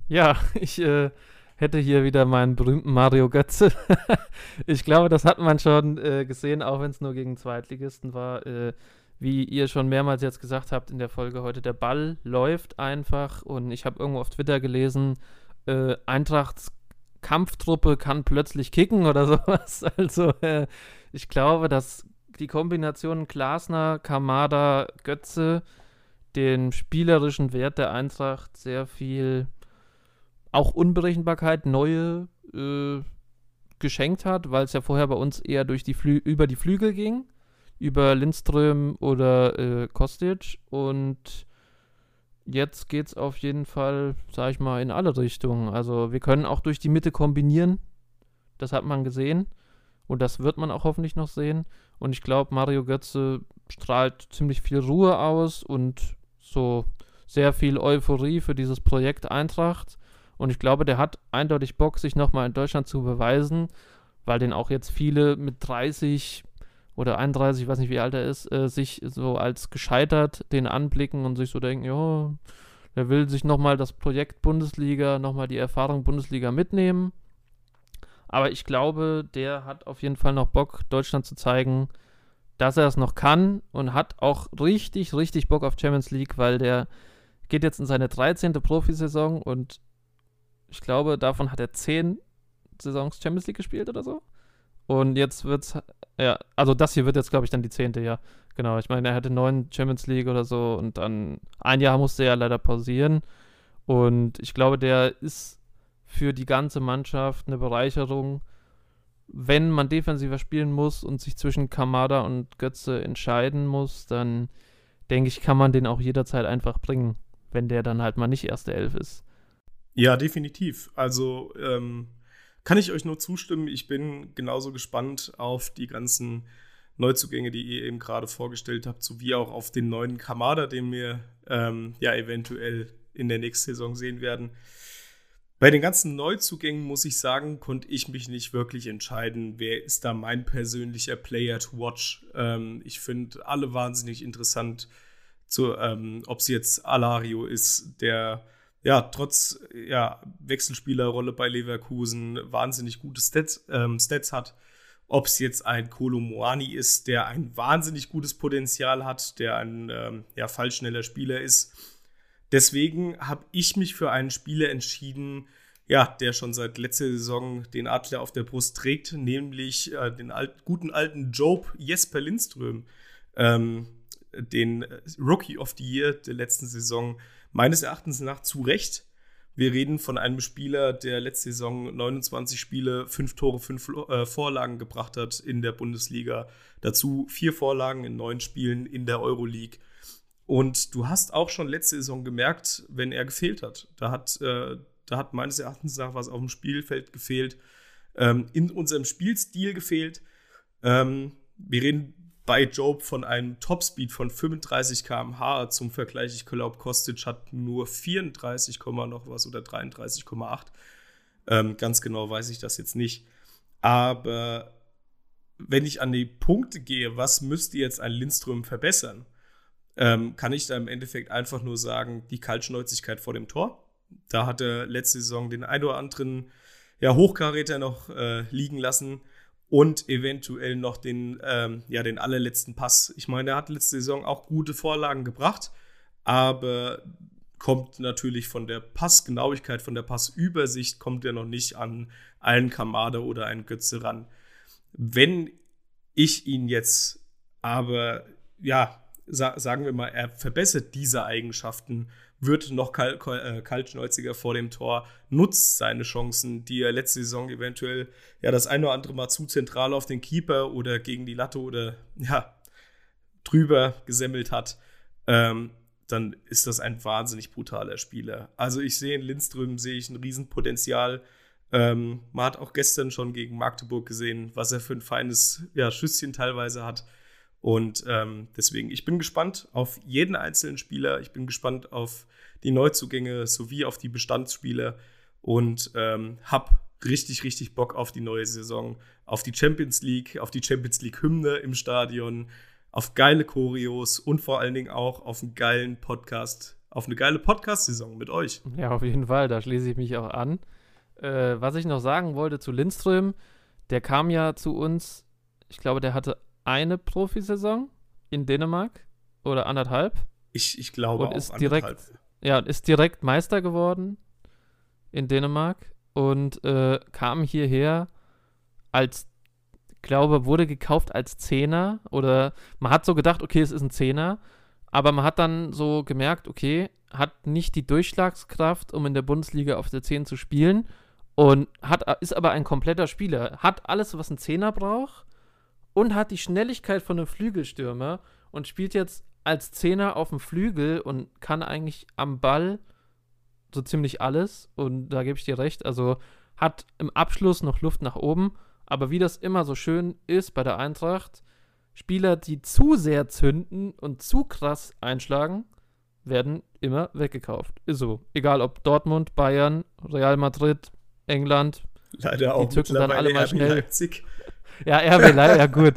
Ja, ich äh, hätte hier wieder meinen berühmten Mario Götze. ich glaube, das hat man schon äh, gesehen, auch wenn es nur gegen Zweitligisten war. Äh, wie ihr schon mehrmals jetzt gesagt habt in der Folge heute, der Ball läuft einfach und ich habe irgendwo auf Twitter gelesen, äh, Eintrachts Kampftruppe kann plötzlich kicken oder sowas. Also äh, ich glaube, dass die Kombination Glasner, Kamada, Götze den spielerischen Wert der Eintracht sehr viel auch Unberechenbarkeit, neue äh, geschenkt hat, weil es ja vorher bei uns eher durch die Flü über die Flügel ging, über Lindström oder äh, Kostic und jetzt geht es auf jeden Fall, sag ich mal, in alle Richtungen. Also wir können auch durch die Mitte kombinieren. Das hat man gesehen. Und das wird man auch hoffentlich noch sehen. Und ich glaube, Mario Götze strahlt ziemlich viel Ruhe aus und so sehr viel Euphorie für dieses Projekt Eintracht. Und ich glaube, der hat eindeutig Bock, sich nochmal in Deutschland zu beweisen, weil den auch jetzt viele mit 30 oder 31, ich weiß nicht, wie alt er ist, äh, sich so als gescheitert den anblicken und sich so denken, ja, der will sich nochmal das Projekt Bundesliga, nochmal die Erfahrung Bundesliga mitnehmen. Aber ich glaube, der hat auf jeden Fall noch Bock, Deutschland zu zeigen, dass er es noch kann und hat auch richtig, richtig Bock auf Champions League, weil der geht jetzt in seine 13. Profisaison und ich glaube, davon hat er 10 Saisons Champions League gespielt oder so. Und jetzt wird's, ja, also das hier wird jetzt, glaube ich, dann die zehnte, ja. Genau, ich meine, er hatte neun Champions League oder so und dann ein Jahr musste er leider pausieren. Und ich glaube, der ist für die ganze Mannschaft eine Bereicherung. Wenn man defensiver spielen muss und sich zwischen Kamada und Götze entscheiden muss, dann denke ich, kann man den auch jederzeit einfach bringen, wenn der dann halt mal nicht erste Elf ist. Ja, definitiv. Also, ähm, kann ich euch nur zustimmen. Ich bin genauso gespannt auf die ganzen Neuzugänge, die ihr eben gerade vorgestellt habt, sowie auch auf den neuen Kamada, den wir ähm, ja eventuell in der nächsten Saison sehen werden. Bei den ganzen Neuzugängen muss ich sagen, konnte ich mich nicht wirklich entscheiden, wer ist da mein persönlicher Player to watch. Ähm, ich finde alle wahnsinnig interessant, ähm, ob es jetzt Alario ist, der ja, trotz ja, Wechselspielerrolle bei Leverkusen wahnsinnig gute Stats, ähm, Stats hat. Ob es jetzt ein Kolo Moani ist, der ein wahnsinnig gutes Potenzial hat, der ein ähm, ja, fallschneller Spieler ist. Deswegen habe ich mich für einen Spieler entschieden, ja, der schon seit letzter Saison den Adler auf der Brust trägt, nämlich äh, den alt, guten alten Job Jesper Lindström, ähm, den Rookie of the Year der letzten Saison meines Erachtens nach zu Recht. Wir reden von einem Spieler, der letzte Saison 29 Spiele, fünf Tore, fünf äh, Vorlagen gebracht hat in der Bundesliga. Dazu vier Vorlagen in neun Spielen in der Euroleague. Und du hast auch schon letzte Saison gemerkt, wenn er gefehlt hat. Da hat, äh, da hat meines Erachtens nach was auf dem Spielfeld gefehlt, ähm, in unserem Spielstil gefehlt. Ähm, wir reden bei Job von einem Topspeed von 35 km/h. Zum Vergleich, ich glaube, Kostic hat nur 34, noch was oder 33,8. Ähm, ganz genau weiß ich das jetzt nicht. Aber wenn ich an die Punkte gehe, was müsste jetzt ein Lindström verbessern, ähm, kann ich da im Endeffekt einfach nur sagen, die Kaltschnäuzigkeit vor dem Tor. Da hat er letzte Saison den ein oder anderen ja, Hochkaräter noch äh, liegen lassen und eventuell noch den, ähm, ja, den allerletzten Pass. Ich meine, er hat letzte Saison auch gute Vorlagen gebracht, aber kommt natürlich von der Passgenauigkeit, von der Passübersicht, kommt er noch nicht an einen Kamada oder einen Götze ran. Wenn ich ihn jetzt aber, ja, sa sagen wir mal, er verbessert diese Eigenschaften wird noch kal äh, kaltschnäuziger vor dem Tor, nutzt seine Chancen, die er letzte Saison eventuell ja das ein oder andere Mal zu zentral auf den Keeper oder gegen die Latte oder ja drüber gesemmelt hat, ähm, dann ist das ein wahnsinnig brutaler Spieler. Also ich sehe in Lindström sehe ich ein Riesenpotenzial. Ähm, man hat auch gestern schon gegen Magdeburg gesehen, was er für ein feines ja, Schüsschen teilweise hat. Und ähm, deswegen, ich bin gespannt auf jeden einzelnen Spieler. Ich bin gespannt auf die Neuzugänge sowie auf die Bestandsspieler und ähm, habe richtig, richtig Bock auf die neue Saison, auf die Champions League, auf die Champions League-Hymne im Stadion, auf geile Choreos und vor allen Dingen auch auf einen geilen Podcast, auf eine geile Podcast-Saison mit euch. Ja, auf jeden Fall, da schließe ich mich auch an. Äh, was ich noch sagen wollte zu Lindström, der kam ja zu uns, ich glaube, der hatte eine Profisaison in Dänemark oder anderthalb. Ich, ich glaube und ist direkt, ja, ist direkt Meister geworden in Dänemark und äh, kam hierher als, glaube, wurde gekauft als Zehner oder man hat so gedacht, okay, es ist ein Zehner, aber man hat dann so gemerkt, okay, hat nicht die Durchschlagskraft, um in der Bundesliga auf der 10 zu spielen und hat, ist aber ein kompletter Spieler, hat alles, was ein Zehner braucht und hat die Schnelligkeit von einem Flügelstürmer und spielt jetzt als Zehner auf dem Flügel und kann eigentlich am Ball so ziemlich alles. Und da gebe ich dir recht. Also hat im Abschluss noch Luft nach oben. Aber wie das immer so schön ist bei der Eintracht, Spieler, die zu sehr zünden und zu krass einschlagen, werden immer weggekauft. Ist so. Egal ob Dortmund, Bayern, Real Madrid, England. Leider auch die zücken dann alle mal schnell. Leipzig. Ja, RB Leipzig, ja gut.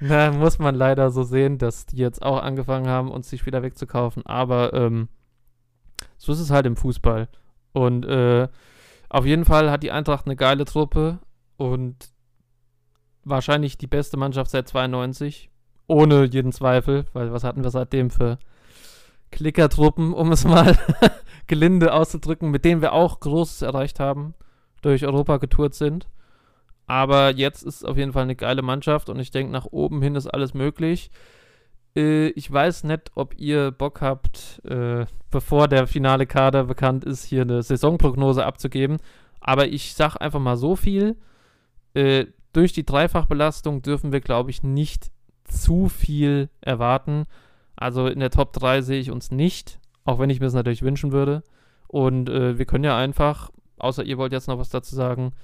Na, muss man leider so sehen, dass die jetzt auch angefangen haben, uns die Spieler wegzukaufen. Aber ähm, so ist es halt im Fußball. Und äh, auf jeden Fall hat die Eintracht eine geile Truppe und wahrscheinlich die beste Mannschaft seit 92. Ohne jeden Zweifel, weil was hatten wir seitdem für Klickertruppen, um es mal gelinde auszudrücken, mit denen wir auch Großes erreicht haben, durch Europa getourt sind. Aber jetzt ist auf jeden Fall eine geile Mannschaft und ich denke, nach oben hin ist alles möglich. Äh, ich weiß nicht, ob ihr Bock habt, äh, bevor der finale Kader bekannt ist, hier eine Saisonprognose abzugeben. Aber ich sage einfach mal so viel. Äh, durch die Dreifachbelastung dürfen wir, glaube ich, nicht zu viel erwarten. Also in der Top 3 sehe ich uns nicht, auch wenn ich mir es natürlich wünschen würde. Und äh, wir können ja einfach, außer ihr wollt jetzt noch was dazu sagen,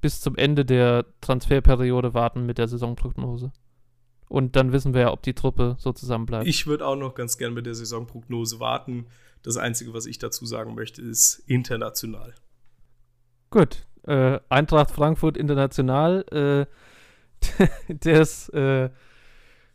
bis zum Ende der Transferperiode warten mit der Saisonprognose. Und dann wissen wir ja, ob die Truppe so zusammenbleibt. Ich würde auch noch ganz gern mit der Saisonprognose warten. Das Einzige, was ich dazu sagen möchte, ist international. Gut. Äh, Eintracht Frankfurt international. Äh, das äh,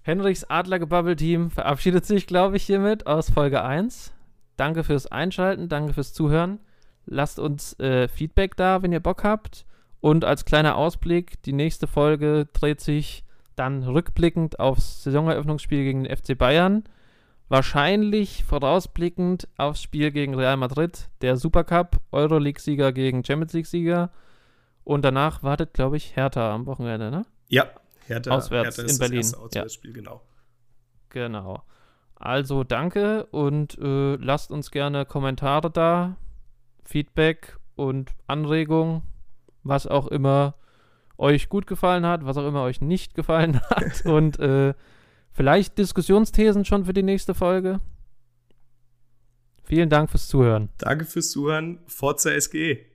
Henrichs Adlergebabbel-Team verabschiedet sich, glaube ich, hiermit aus Folge 1. Danke fürs Einschalten, danke fürs Zuhören. Lasst uns äh, Feedback da, wenn ihr Bock habt. Und als kleiner Ausblick, die nächste Folge dreht sich dann rückblickend aufs Saisoneröffnungsspiel gegen den FC Bayern. Wahrscheinlich vorausblickend aufs Spiel gegen Real Madrid, der Supercup, Euroleague-Sieger gegen Champions League-Sieger. Und danach wartet, glaube ich, Hertha am Wochenende, ne? Ja, Hertha, Auswärts Hertha in Berlin. Das Auswärtsspiel, ja. genau. Genau. Also danke und äh, lasst uns gerne Kommentare da, Feedback und Anregungen was auch immer euch gut gefallen hat, was auch immer euch nicht gefallen hat und äh, vielleicht Diskussionsthesen schon für die nächste Folge. Vielen Dank fürs Zuhören. Danke fürs Zuhören. Forza SGE.